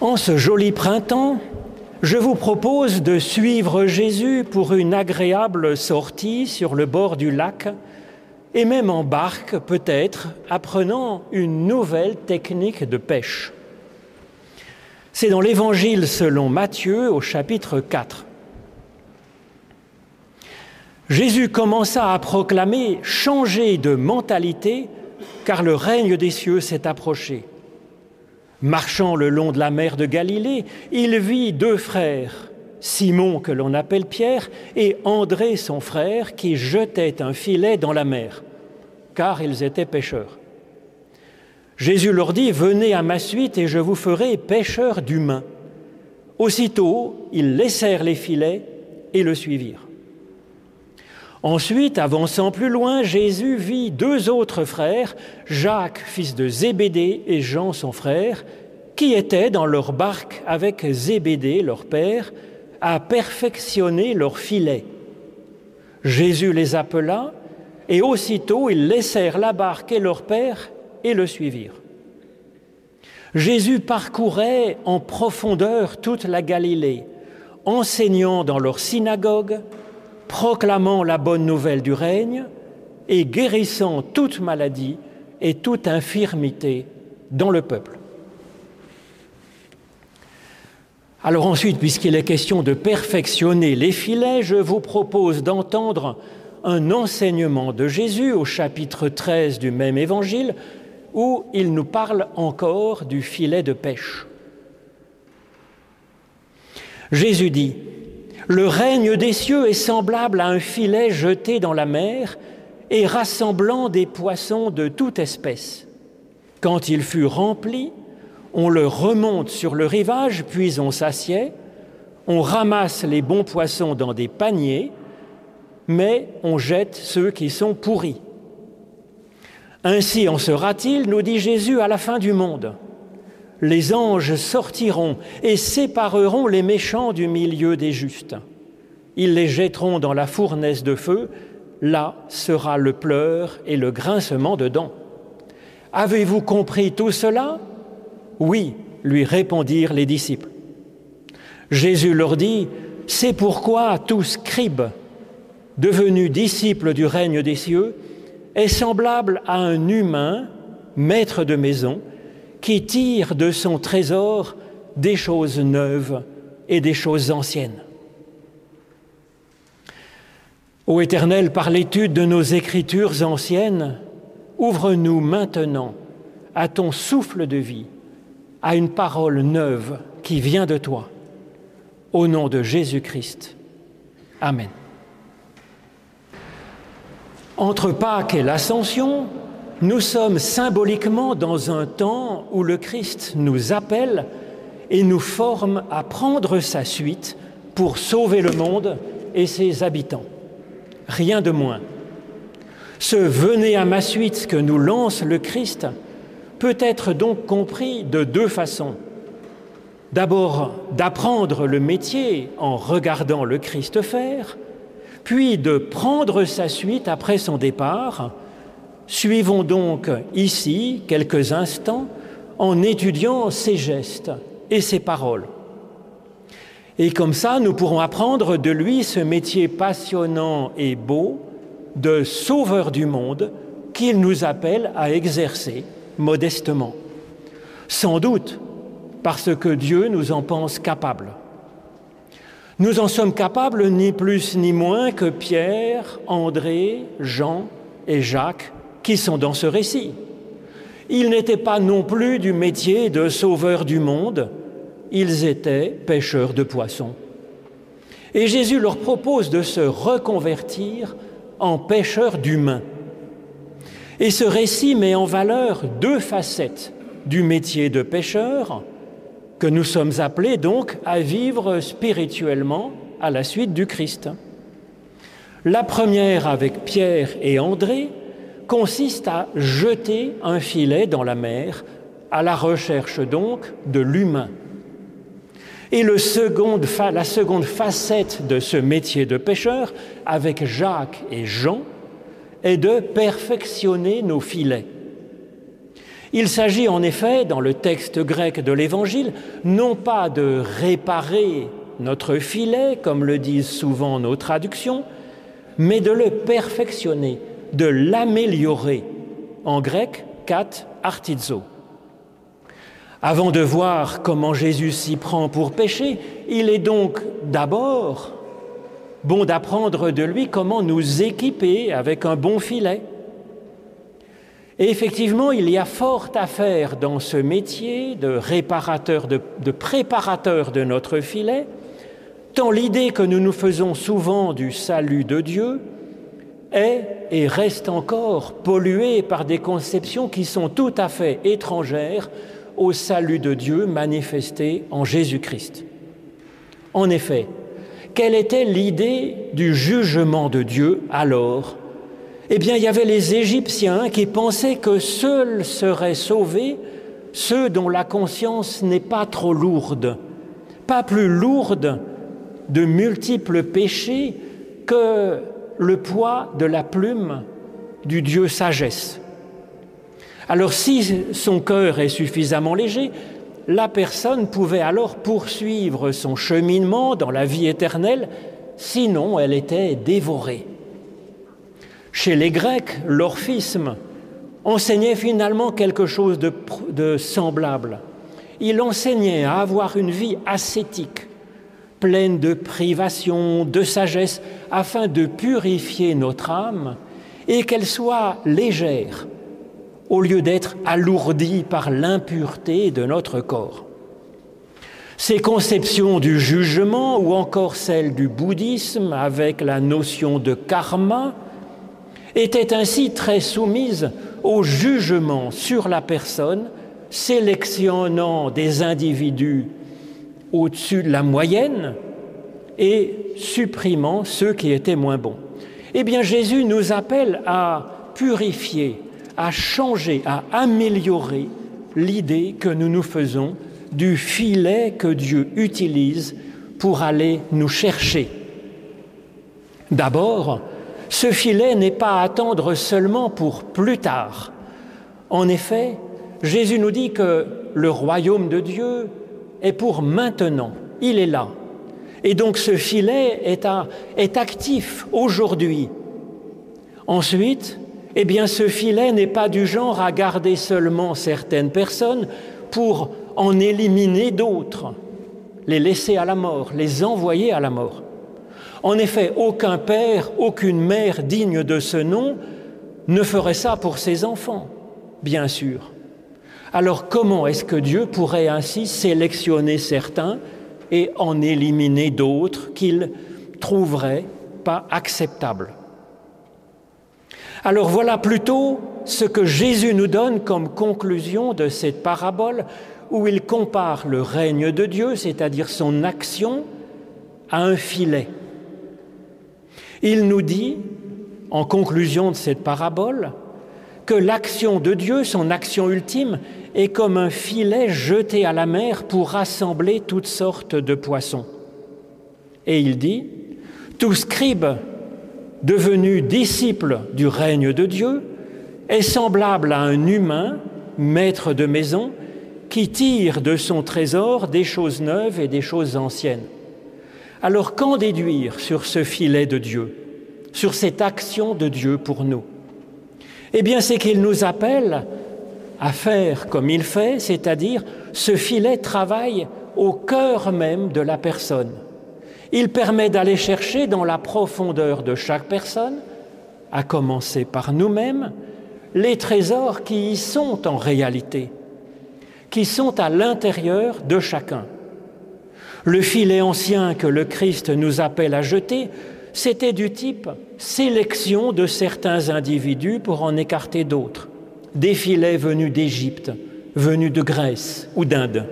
En ce joli printemps, je vous propose de suivre Jésus pour une agréable sortie sur le bord du lac et même en barque peut-être, apprenant une nouvelle technique de pêche. C'est dans l'Évangile selon Matthieu au chapitre 4. Jésus commença à proclamer changer de mentalité car le règne des cieux s'est approché. Marchant le long de la mer de Galilée, il vit deux frères, Simon que l'on appelle Pierre et André son frère qui jetaient un filet dans la mer, car ils étaient pêcheurs. Jésus leur dit, Venez à ma suite et je vous ferai pêcheurs d'humains. Aussitôt, ils laissèrent les filets et le suivirent. Ensuite, avançant plus loin, Jésus vit deux autres frères, Jacques, fils de Zébédée, et Jean, son frère, qui étaient dans leur barque avec Zébédée, leur père, à perfectionner leur filet. Jésus les appela, et aussitôt ils laissèrent la barque et leur père et le suivirent. Jésus parcourait en profondeur toute la Galilée, enseignant dans leur synagogue, proclamant la bonne nouvelle du règne et guérissant toute maladie et toute infirmité dans le peuple. Alors ensuite, puisqu'il est question de perfectionner les filets, je vous propose d'entendre un enseignement de Jésus au chapitre 13 du même évangile, où il nous parle encore du filet de pêche. Jésus dit, le règne des cieux est semblable à un filet jeté dans la mer et rassemblant des poissons de toute espèce. Quand il fut rempli, on le remonte sur le rivage, puis on s'assied, on ramasse les bons poissons dans des paniers, mais on jette ceux qui sont pourris. Ainsi en sera-t-il, nous dit Jésus, à la fin du monde les anges sortiront et sépareront les méchants du milieu des justes. Ils les jetteront dans la fournaise de feu, là sera le pleur et le grincement de dents. Avez-vous compris tout cela? Oui, lui répondirent les disciples. Jésus leur dit, C'est pourquoi tout scribe, devenu disciple du règne des cieux, est semblable à un humain, maître de maison, qui tire de son trésor des choses neuves et des choses anciennes. Ô Éternel, par l'étude de nos écritures anciennes, ouvre-nous maintenant à ton souffle de vie, à une parole neuve qui vient de toi. Au nom de Jésus-Christ. Amen. Entre Pâques et l'Ascension, nous sommes symboliquement dans un temps où le Christ nous appelle et nous forme à prendre sa suite pour sauver le monde et ses habitants. Rien de moins. Ce venez à ma suite que nous lance le Christ peut être donc compris de deux façons. D'abord, d'apprendre le métier en regardant le Christ faire, puis de prendre sa suite après son départ Suivons donc ici quelques instants en étudiant ses gestes et ses paroles. Et comme ça, nous pourrons apprendre de lui ce métier passionnant et beau de sauveur du monde qu'il nous appelle à exercer modestement. Sans doute parce que Dieu nous en pense capables. Nous en sommes capables ni plus ni moins que Pierre, André, Jean et Jacques qui sont dans ce récit. Ils n'étaient pas non plus du métier de sauveur du monde, ils étaient pêcheurs de poissons. Et Jésus leur propose de se reconvertir en pêcheurs d'humains. Et ce récit met en valeur deux facettes du métier de pêcheur que nous sommes appelés donc à vivre spirituellement à la suite du Christ. La première avec Pierre et André, consiste à jeter un filet dans la mer, à la recherche donc de l'humain. Et la seconde facette de ce métier de pêcheur, avec Jacques et Jean, est de perfectionner nos filets. Il s'agit en effet, dans le texte grec de l'Évangile, non pas de réparer notre filet, comme le disent souvent nos traductions, mais de le perfectionner, de l'améliorer. En grec, kat artizo. Avant de voir comment Jésus s'y prend pour pécher, il est donc d'abord bon d'apprendre de lui comment nous équiper avec un bon filet. Et effectivement, il y a fort à faire dans ce métier de réparateur, de, de préparateur de notre filet, tant l'idée que nous nous faisons souvent du salut de Dieu est et reste encore polluée par des conceptions qui sont tout à fait étrangères au salut de Dieu manifesté en Jésus-Christ. En effet, quelle était l'idée du jugement de Dieu alors? Eh bien, il y avait les Égyptiens qui pensaient que seuls seraient sauvés ceux dont la conscience n'est pas trop lourde, pas plus lourde de multiples péchés que le poids de la plume du Dieu sagesse. Alors si son cœur est suffisamment léger, la personne pouvait alors poursuivre son cheminement dans la vie éternelle, sinon elle était dévorée. Chez les Grecs, l'orphisme enseignait finalement quelque chose de, de, semblable. Il enseignait à avoir une vie ascétique, pleine de privations, de sagesse, afin de purifier notre âme et qu'elle soit légère, au lieu d'être alourdi par l'impureté de notre corps. Ces conceptions du jugement ou encore celles du bouddhisme avec la notion de karma étaient ainsi très soumises au jugement sur la personne, sélectionnant des individus au-dessus de la moyenne et supprimant ceux qui étaient moins bons. Eh bien Jésus nous appelle à purifier à changer, à améliorer l'idée que nous nous faisons du filet que Dieu utilise pour aller nous chercher. D'abord, ce filet n'est pas à attendre seulement pour plus tard. En effet, Jésus nous dit que le royaume de Dieu est pour maintenant, il est là. Et donc ce filet est, est actif aujourd'hui. Ensuite, eh bien ce filet n'est pas du genre à garder seulement certaines personnes pour en éliminer d'autres, les laisser à la mort, les envoyer à la mort. En effet, aucun père, aucune mère digne de ce nom ne ferait ça pour ses enfants, bien sûr. Alors comment est-ce que Dieu pourrait ainsi sélectionner certains et en éliminer d'autres qu'il trouverait pas acceptables? Alors voilà plutôt ce que Jésus nous donne comme conclusion de cette parabole où il compare le règne de Dieu, c'est-à-dire son action, à un filet. Il nous dit, en conclusion de cette parabole, que l'action de Dieu, son action ultime, est comme un filet jeté à la mer pour rassembler toutes sortes de poissons. Et il dit, tout scribe devenu disciple du règne de Dieu, est semblable à un humain, maître de maison, qui tire de son trésor des choses neuves et des choses anciennes. Alors qu'en déduire sur ce filet de Dieu, sur cette action de Dieu pour nous? Eh bien, c'est qu'il nous appelle à faire comme il fait, c'est-à-dire ce filet travaille au cœur même de la personne. Il permet d'aller chercher dans la profondeur de chaque personne, à commencer par nous-mêmes, les trésors qui y sont en réalité, qui sont à l'intérieur de chacun. Le filet ancien que le Christ nous appelle à jeter, c'était du type sélection de certains individus pour en écarter d'autres, des filets venus d'Égypte, venus de Grèce ou d'Inde.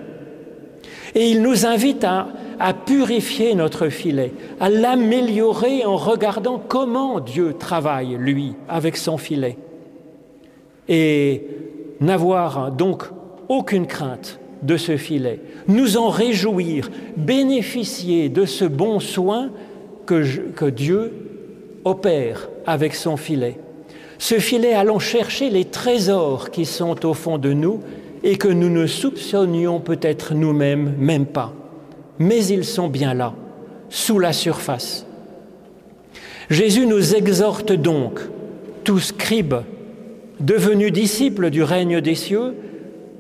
Et il nous invite à purifier notre filet, à l'améliorer en regardant comment Dieu travaille, lui, avec son filet. Et n'avoir donc aucune crainte de ce filet, nous en réjouir, bénéficier de ce bon soin que Dieu opère avec son filet. Ce filet allant chercher les trésors qui sont au fond de nous et que nous ne soupçonnions peut-être nous-mêmes même pas. Mais ils sont bien là, sous la surface. Jésus nous exhorte donc, tout scribe, devenu disciple du règne des cieux,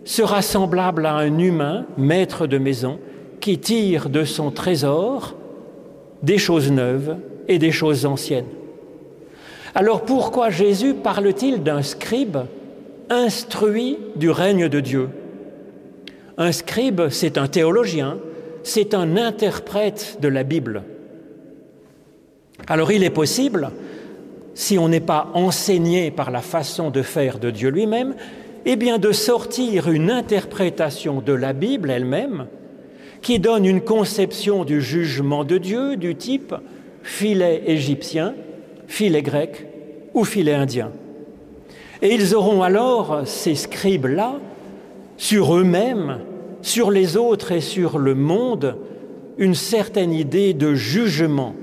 sera semblable à un humain, maître de maison, qui tire de son trésor des choses neuves et des choses anciennes. Alors pourquoi Jésus parle-t-il d'un scribe instruit du règne de Dieu? Un scribe, c'est un théologien, c'est un interprète de la Bible. Alors il est possible, si on n'est pas enseigné par la façon de faire de Dieu lui-même, eh bien de sortir une interprétation de la Bible elle-même qui donne une conception du jugement de Dieu du type filet égyptien, filet grec ou filet indien. Et ils auront alors, ces scribes-là, sur eux-mêmes, sur les autres et sur le monde, une certaine idée de jugement.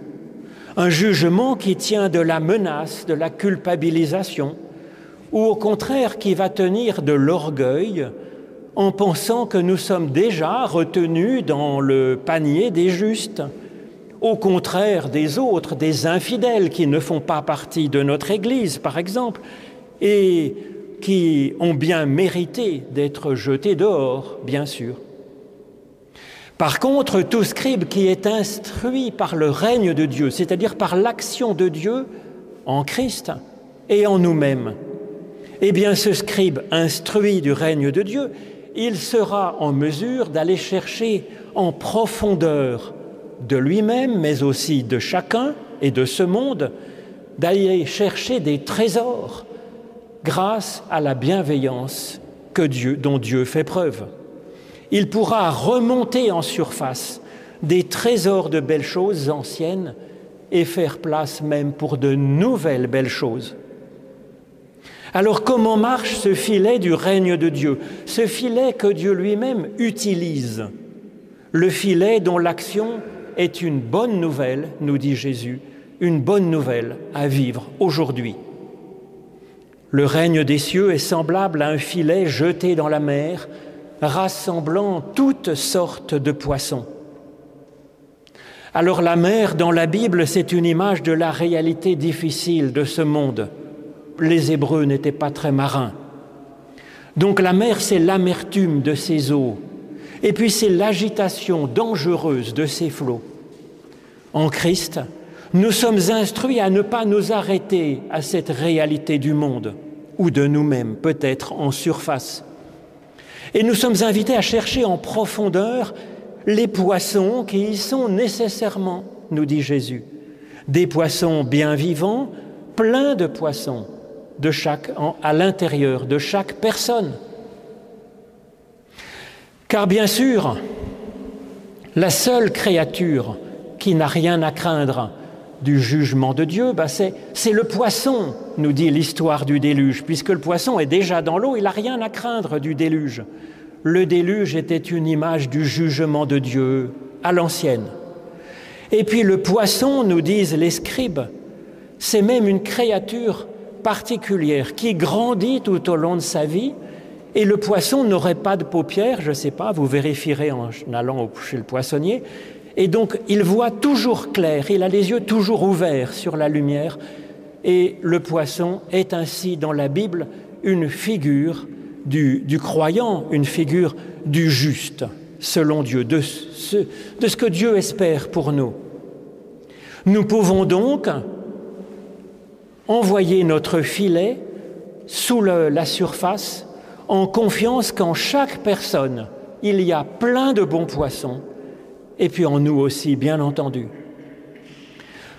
Un jugement qui tient de la menace, de la culpabilisation, ou au contraire qui va tenir de l'orgueil en pensant que nous sommes déjà retenus dans le panier des justes, au contraire des autres, des infidèles qui ne font pas partie de notre Église, par exemple, et qui ont bien mérité d'être jetés dehors, bien sûr. Par contre, tout scribe qui est instruit par le règne de Dieu, c'est-à-dire par l'action de Dieu en Christ et en nous-mêmes, eh bien ce scribe instruit du règne de Dieu, il sera en mesure d'aller chercher en profondeur de lui-même, mais aussi de chacun et de ce monde, d'aller chercher des trésors grâce à la bienveillance que Dieu, dont Dieu fait preuve. Il pourra remonter en surface des trésors de belles choses anciennes et faire place même pour de nouvelles belles choses. Alors comment marche ce filet du règne de Dieu Ce filet que Dieu lui-même utilise. Le filet dont l'action est une bonne nouvelle, nous dit Jésus, une bonne nouvelle à vivre aujourd'hui. Le règne des cieux est semblable à un filet jeté dans la mer, rassemblant toutes sortes de poissons. Alors la mer dans la Bible, c'est une image de la réalité difficile de ce monde les Hébreux n'étaient pas très marins. Donc la mer, c'est l'amertume de ses eaux, et puis c'est l'agitation dangereuse de ses flots. En Christ, nous sommes instruits à ne pas nous arrêter à cette réalité du monde, ou de nous-mêmes, peut-être en surface. Et nous sommes invités à chercher en profondeur les poissons qui y sont nécessairement, nous dit Jésus. Des poissons bien vivants, pleins de poissons, de chaque, à l'intérieur de chaque personne. Car bien sûr, la seule créature qui n'a rien à craindre du jugement de Dieu, bah c'est le poisson, nous dit l'histoire du déluge. Puisque le poisson est déjà dans l'eau, il n'a rien à craindre du déluge. Le déluge était une image du jugement de Dieu à l'ancienne. Et puis le poisson, nous disent les scribes, c'est même une créature particulière qui grandit tout au long de sa vie. Et le poisson n'aurait pas de paupières, je ne sais pas, vous vérifierez en allant chez le poissonnier. Et donc, il voit toujours clair, il a les yeux toujours ouverts sur la lumière. Et le poisson est ainsi dans la Bible une figure du, croyant, une figure du juste, selon Dieu, de ce que Dieu espère pour nous. Nous pouvons donc, envoyer notre filet sous la surface en confiance qu'en chaque personne, il y a plein de bons poissons, et puis en nous aussi, bien entendu.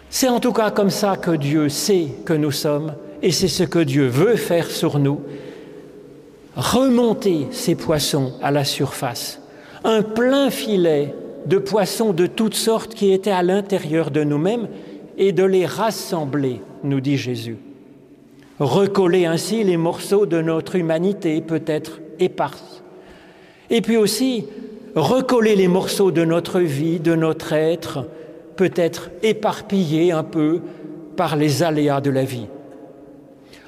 C'est en tout cas comme ça que Dieu sait que nous sommes, et c'est ce que Dieu veut faire sur nous, remonter ces poissons à la surface, un plein filet de poissons de toutes sortes qui étaient à l'intérieur de nous-mêmes, et de les rassembler nous dit Jésus. Recoller ainsi les morceaux de notre humanité peut-être éparse. Et puis aussi, recoller les morceaux de notre vie, de notre être, peut-être éparpillés un peu par les aléas de la vie.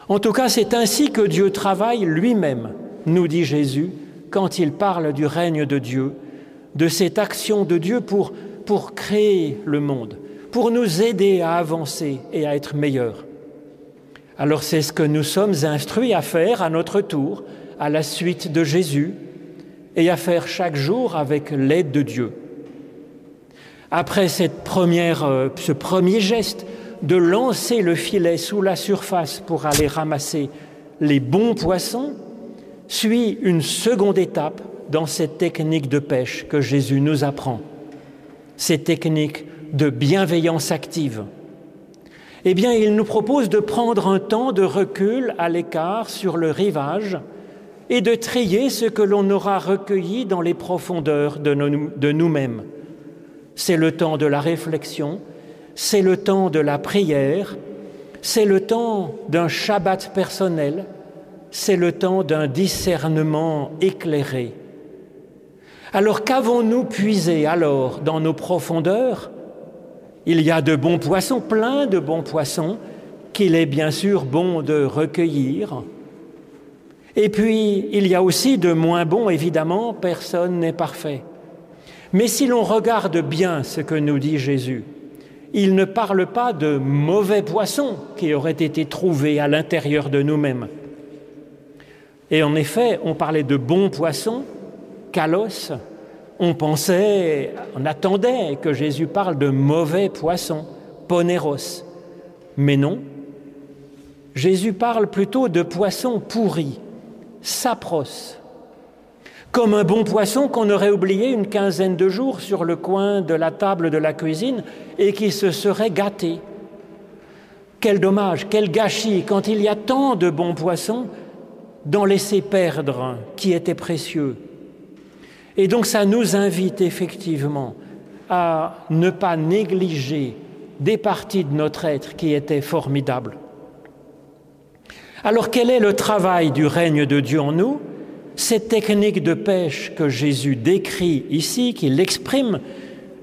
En tout cas, c'est ainsi que Dieu travaille lui-même, nous dit Jésus, quand il parle du règne de Dieu, de cette action de Dieu pour, pour créer le monde, pour nous aider à avancer et à être meilleurs. Alors c'est ce que nous sommes instruits à faire à notre tour, à la suite de Jésus, et à faire chaque jour avec l'aide de Dieu. Après euh, ce premier geste de lancer le filet sous la surface pour aller ramasser les bons poissons, suit une seconde étape dans cette technique de pêche que Jésus nous apprend, cette technique de bienveillance active. Eh bien, il nous propose de prendre un temps de recul à l'écart sur le rivage et de trier ce que l'on aura recueilli dans les profondeurs de, nous-mêmes. C'est le temps de la réflexion, c'est le temps de la prière, c'est le temps d'un Shabbat personnel, c'est le temps d'un discernement éclairé. Alors qu'avons-nous puisé alors dans nos profondeurs Il y a de bons poissons, plein de bons poissons, qu'il est bien sûr bon de recueillir. Et puis, il y a aussi de moins bons, évidemment, personne n'est parfait. Mais si l'on regarde bien ce que nous dit Jésus, il ne parle pas de mauvais poissons qui auraient été trouvés à l'intérieur de nous-mêmes. Et en effet, on parlait de bons poissons, kalos, on pensait, on attendait que Jésus parle de mauvais poissons, poneros. Mais non, Jésus parle plutôt de poissons pourris, sapros, comme un bon poisson qu'on aurait oublié une quinzaine de jours sur le coin de la table de la cuisine et qui se serait gâté. Quel dommage, quel gâchis quand il y a tant de bons poissons d'en laisser perdre qui étaient précieux. Et donc ça nous invite effectivement à ne pas négliger des parties de notre être qui étaient formidables. Alors quel est le travail du règne de Dieu en nous? Cette technique de pêche que Jésus décrit ici, qu'il exprime,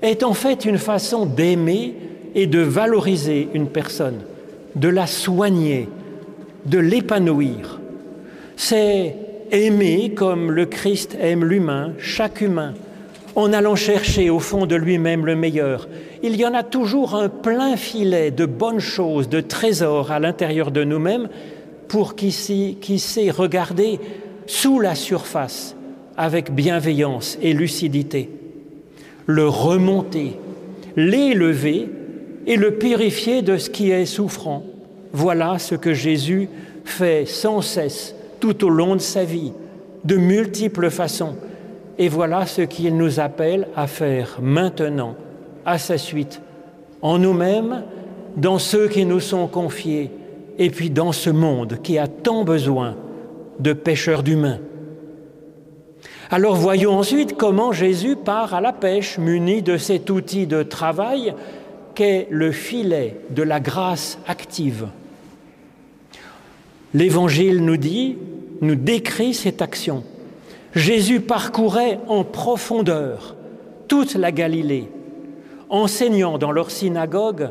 est en fait une façon d'aimer et de valoriser une personne, de la soigner, de l'épanouir. C'est aimer comme le Christ aime l'humain, chaque humain, en allant chercher au fond de lui-même le meilleur. Il y en a toujours un plein filet de bonnes choses, de trésors à l'intérieur de nous-mêmes pour qui, qui sait regarder sous la surface avec bienveillance et lucidité, le remonter, l'élever et le purifier de ce qui est souffrant. Voilà ce que Jésus fait sans cesse tout au long de sa vie, de multiples façons. Et voilà ce qu'il nous appelle à faire maintenant, à sa suite, en nous-mêmes, dans ceux qui nous sont confiés, et puis dans ce monde qui a tant besoin de pêcheurs d'humains. Alors voyons ensuite comment Jésus part à la pêche muni de cet outil de travail qu'est le filet de la grâce active. L'Évangile nous dit, nous décrit cette action. Jésus parcourait en profondeur toute la Galilée, enseignant dans leur synagogue,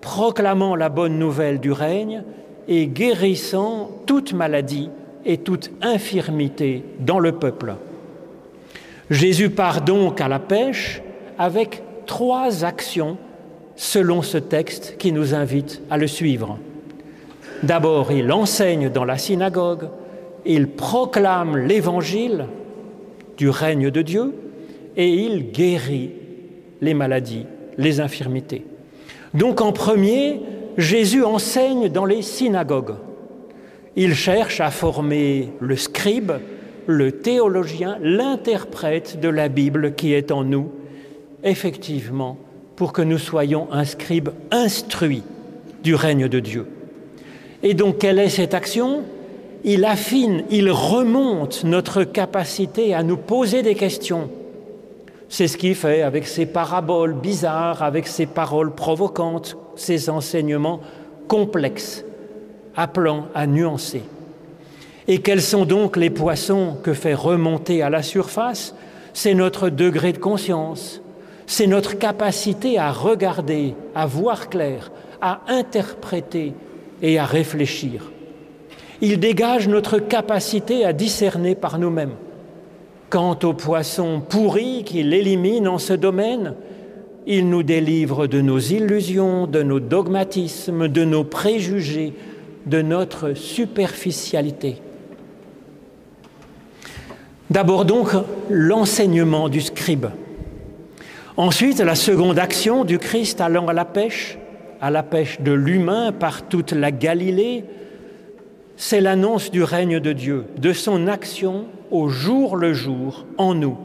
proclamant la bonne nouvelle du règne et guérissant toute maladie et toute infirmité dans le peuple. Jésus part donc à la pêche avec trois actions selon ce texte qui nous invite à le suivre. D'abord, il enseigne dans la synagogue, il proclame l'évangile du règne de Dieu et il guérit les maladies, les infirmités. Donc en premier, Jésus enseigne dans les synagogues. Il cherche à former le scribe, le théologien, l'interprète de la Bible qui est en nous, effectivement, pour que nous soyons un scribe instruit du règne de Dieu. Et donc, quelle est cette action? Il affine, il remonte notre capacité à nous poser des questions. C'est ce qu'il fait avec ses paraboles bizarres, avec ses paroles provocantes, ses enseignements complexes, appelant à nuancer. Et quels sont donc les poissons que fait remonter à la surface? C'est notre degré de conscience, c'est notre capacité à regarder, à voir clair, à interpréter et à réfléchir. Il dégage notre capacité à discerner par nous-mêmes. Quant aux poissons pourris qu'il élimine en ce domaine, il nous délivre de nos illusions, de nos dogmatismes, de nos préjugés, de notre superficialité. D'abord donc l'enseignement du scribe. Ensuite, la seconde action du Christ allant à la pêche, à la pêche de l'humain par toute la Galilée, c'est l'annonce du règne de Dieu, de son action au jour le jour en nous.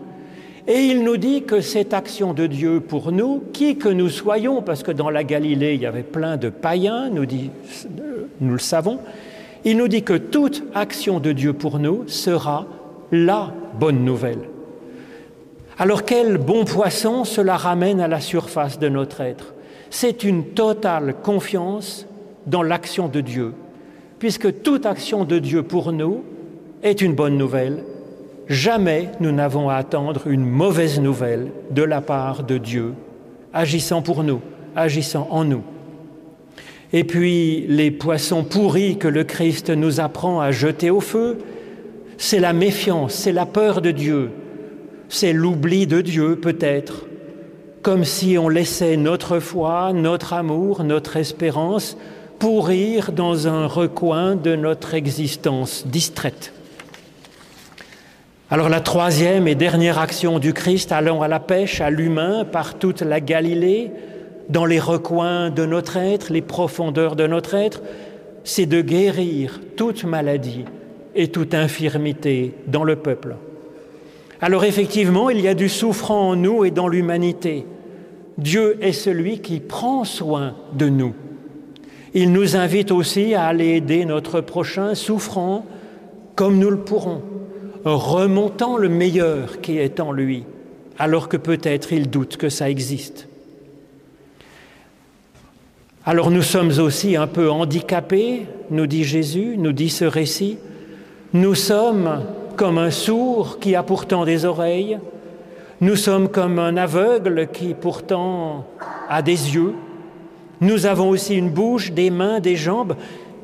Et il nous dit que cette action de Dieu pour nous, qui que nous soyons, parce que dans la Galilée, il y avait plein de païens, nous, le savons, il nous dit que toute action de Dieu pour nous sera la bonne nouvelle. Alors quel bon poisson cela ramène à la surface de notre être C'est une totale confiance dans l'action de Dieu, puisque toute action de Dieu pour nous est une bonne nouvelle. Jamais nous n'avons à attendre une mauvaise nouvelle de la part de Dieu, agissant pour nous, agissant en nous. Et puis les poissons pourris que le Christ nous apprend à jeter au feu, c'est la méfiance, c'est la peur de Dieu, c'est l'oubli de Dieu peut-être, comme si on laissait notre foi, notre amour, notre espérance pourrir dans un recoin de notre existence distraite. Alors la troisième et dernière action du Christ allant à la pêche, à l'humain, par toute la Galilée, dans les recoins de notre être, les profondeurs de notre être, c'est de guérir toute maladie et toute infirmité dans le peuple. Alors effectivement, il y a du souffrant en nous et dans l'humanité. Dieu est celui qui prend soin de nous. Il nous invite aussi à aller aider notre prochain souffrant comme nous le pourrons, remontant le meilleur qui est en lui, alors que peut-être il doute que ça existe. Alors nous sommes aussi un peu handicapés, nous dit Jésus, nous dit ce récit. Nous sommes comme un sourd qui a pourtant des oreilles, nous sommes comme un aveugle qui pourtant a des yeux, nous avons aussi une bouche, des mains, des jambes.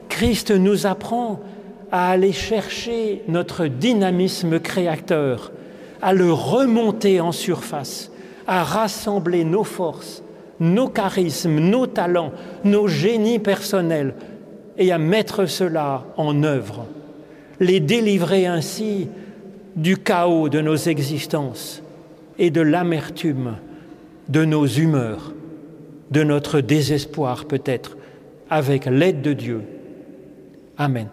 Christ nous apprend à aller chercher notre dynamisme créateur, à le remonter en surface, à rassembler nos forces, nos charismes, nos talents, nos génies personnels et à mettre cela en œuvre les délivrer ainsi du chaos de nos existences et de l'amertume de nos humeurs, de notre désespoir peut-être, avec l'aide de Dieu. Amen.